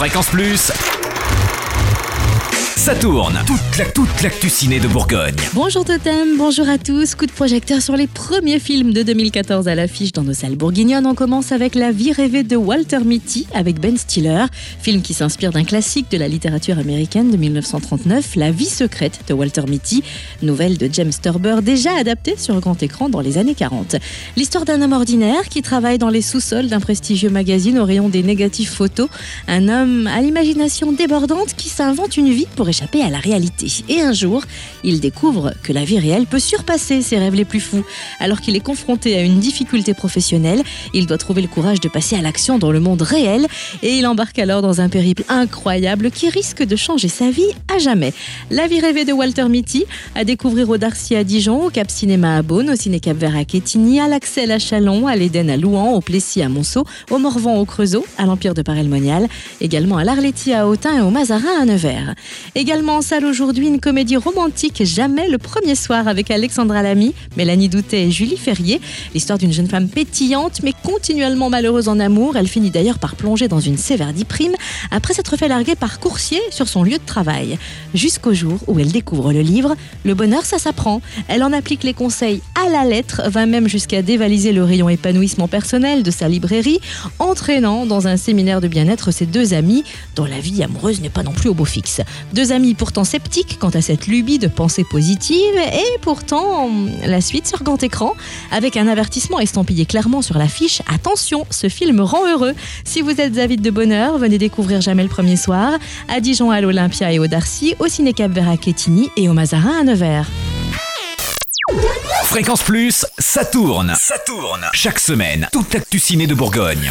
Fréquence Plus. Ça tourne. Toute la toute l'actu ciné de Bourgogne. Bonjour Totem, bonjour à tous. Coup de projecteur sur les premiers films de 2014 à l'affiche dans nos salles bourguignonnes. On commence avec La vie rêvée de Walter Mitty avec Ben Stiller, film qui s'inspire d'un classique de la littérature américaine de 1939, La vie secrète de Walter Mitty, nouvelle de James Turber déjà adaptée sur grand écran dans les années 40. L'histoire d'un homme ordinaire qui travaille dans les sous-sols d'un prestigieux magazine au rayon des négatifs photos, un homme à l'imagination débordante qui s'invente une vie pour échapper à la réalité. Et un jour, il découvre que la vie réelle peut surpasser ses rêves les plus fous. Alors qu'il est confronté à une difficulté professionnelle, il doit trouver le courage de passer à l'action dans le monde réel et il embarque alors dans un périple incroyable qui risque de changer sa vie à jamais. La vie rêvée de Walter Mitty, à découvrir au Darcy à Dijon, au Cap Cinéma à Beaune, au Ciné Cap Vert à Quetigny, à l'Axel à Chalon, à l'Éden à Louan, au Plessis à Monceau, au Morvan au Creusot, à l'Empire de Paray-le-Monial, également à l'Arletti à Autun et au Mazarin à Nevers. Également en salle aujourd'hui, une comédie romantique Jamais le premier soir avec Alexandra Lamy, Mélanie Doutet et Julie Ferrier. L'histoire d'une jeune femme pétillante mais continuellement malheureuse en amour. Elle finit d'ailleurs par plonger dans une sévère prime après s'être fait larguer par coursier sur son lieu de travail. Jusqu'au jour où elle découvre le livre Le bonheur, ça s'apprend. Elle en applique les conseils à la lettre, va même jusqu'à dévaliser le rayon épanouissement personnel de sa librairie, entraînant dans un séminaire de bien-être ses deux amis, dont la vie amoureuse n'est pas non plus au beau fixe. Deux amis pourtant sceptiques quant à cette lubie de pensée positive, et pourtant la suite sur grand écran, avec un avertissement estampillé clairement sur l'affiche Attention, ce film rend heureux. Si vous êtes avide de bonheur, venez découvrir Jamais le premier soir, à Dijon à l'Olympia et au Darcy, au Ciné Cap Vert à Quetigny et au Mazarin à Nevers. Fréquence Plus, ça tourne. Ça tourne. Chaque semaine, toute l'actu ciné de Bourgogne.